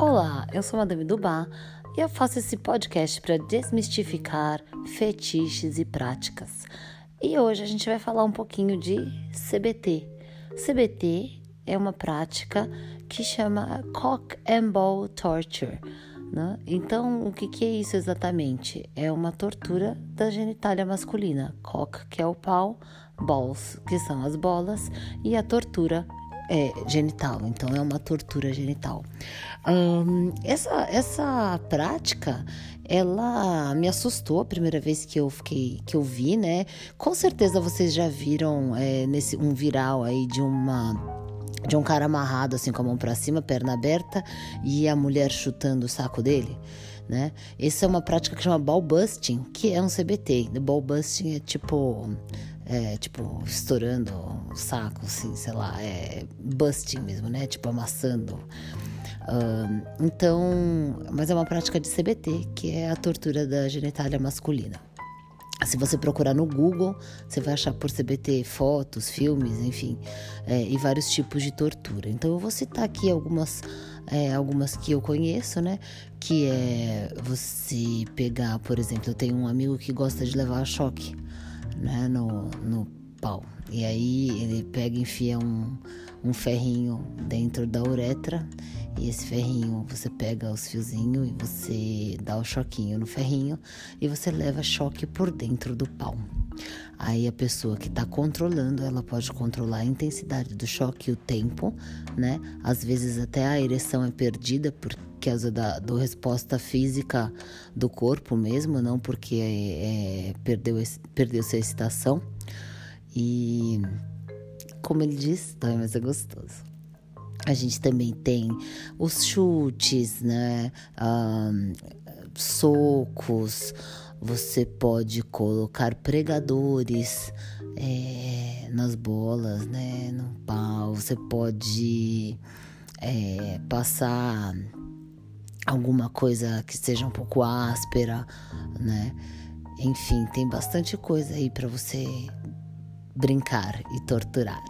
Olá, eu sou Madame Dubá e eu faço esse podcast para desmistificar fetiches e práticas. E hoje a gente vai falar um pouquinho de CBT. CBT é uma prática que chama Cock and Ball Torture. Né? Então, o que, que é isso exatamente? É uma tortura da genitália masculina. Cock, que é o pau, balls, que são as bolas, e a tortura é, genital, então é uma tortura genital. Essa, essa prática ela me assustou a primeira vez que eu fiquei que eu vi, né? Com certeza vocês já viram é, nesse um viral aí de uma de um cara amarrado assim com a mão para cima, perna aberta e a mulher chutando o saco dele. Né? Essa é uma prática que chama ball busting, que é um CBT. Ball busting é tipo é, tipo, estourando o saco, assim, sei lá, é busting mesmo, né? Tipo, amassando. Uh, então, mas é uma prática de CBT, que é a tortura da genitália masculina. Se você procurar no Google, você vai achar por CBT fotos, filmes, enfim, é, e vários tipos de tortura. Então eu vou citar aqui algumas, é, algumas que eu conheço, né? Que é você pegar, por exemplo, eu tenho um amigo que gosta de levar choque né, no, no pau. E aí ele pega e enfia um, um ferrinho dentro da uretra e esse ferrinho você pega os fiozinhos e você dá o choquinho no ferrinho e você leva choque por dentro do pau. Aí a pessoa que está controlando, ela pode controlar a intensidade do choque e o tempo, né? Às vezes até a ereção é perdida por causa da do resposta física do corpo mesmo, não porque é, é, perdeu, perdeu sua excitação. E como ele diz, também mas é gostoso. A gente também tem os chutes, né? Socos, você pode colocar pregadores é, nas bolas, né? No pau. Você pode é, passar alguma coisa que seja um pouco áspera, né? Enfim, tem bastante coisa aí para você brincar e torturar.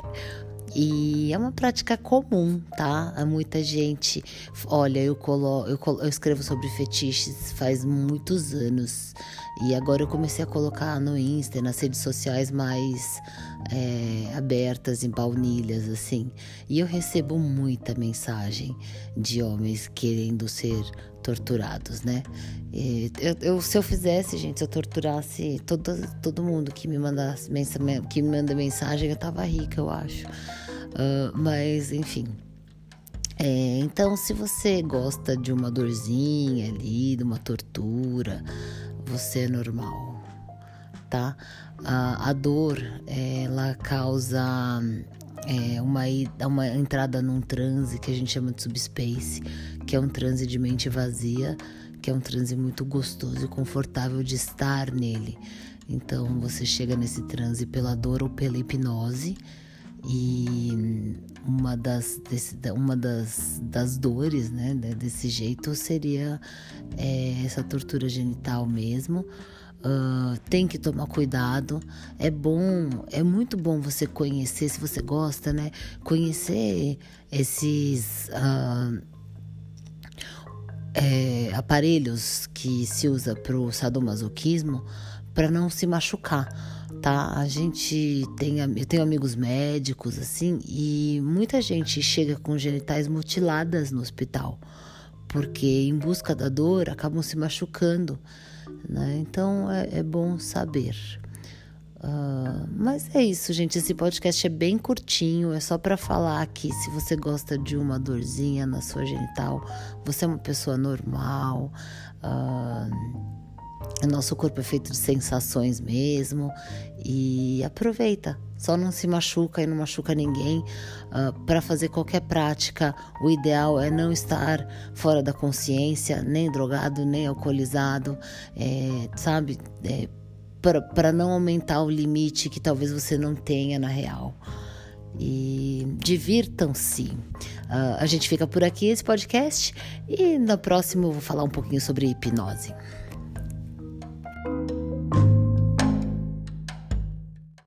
E é uma prática comum, tá? Há muita gente. Olha, eu, colo, eu, colo, eu escrevo sobre fetiches faz muitos anos. E agora eu comecei a colocar no Insta nas redes sociais mais é, abertas, em baunilhas, assim. E eu recebo muita mensagem de homens querendo ser torturados, né? Eu, eu, se eu fizesse, gente, se eu torturasse todo, todo mundo que me mandasse que me manda mensagem, eu tava rica, eu acho. Uh, mas, enfim. É, então, se você gosta de uma dorzinha ali, de uma tortura, você é normal, tá? A, a dor, ela causa é, uma, uma entrada num transe que a gente chama de subspace, que é um transe de mente vazia, que é um transe muito gostoso e confortável de estar nele. Então você chega nesse transe pela dor ou pela hipnose. E uma das, desse, uma das, das dores, né, desse jeito seria é, essa tortura genital mesmo. Uh, tem que tomar cuidado. É bom, é muito bom você conhecer, se você gosta, né? Conhecer esses uh, é, aparelhos que se usa para o sadomasoquismo para não se machucar, tá? A gente tem, eu tenho amigos médicos assim e muita gente chega com genitais mutiladas no hospital porque em busca da dor acabam se machucando. Né? Então é, é, bom saber. Uh, mas é isso, gente. Esse podcast é bem curtinho. É só para falar que se você gosta de uma dorzinha na sua genital, você é uma pessoa normal. Uh, o nosso corpo é feito de sensações mesmo e aproveita. Só não se machuca e não machuca ninguém. Uh, ah, Para fazer qualquer prática, o ideal é não estar fora da consciência, nem drogado, nem alcoolizado, é, sabe? É, Para não aumentar o limite que talvez você não tenha na real. E divirtam-se. Uh, a gente fica por aqui esse podcast e no próximo eu vou falar um pouquinho sobre hipnose.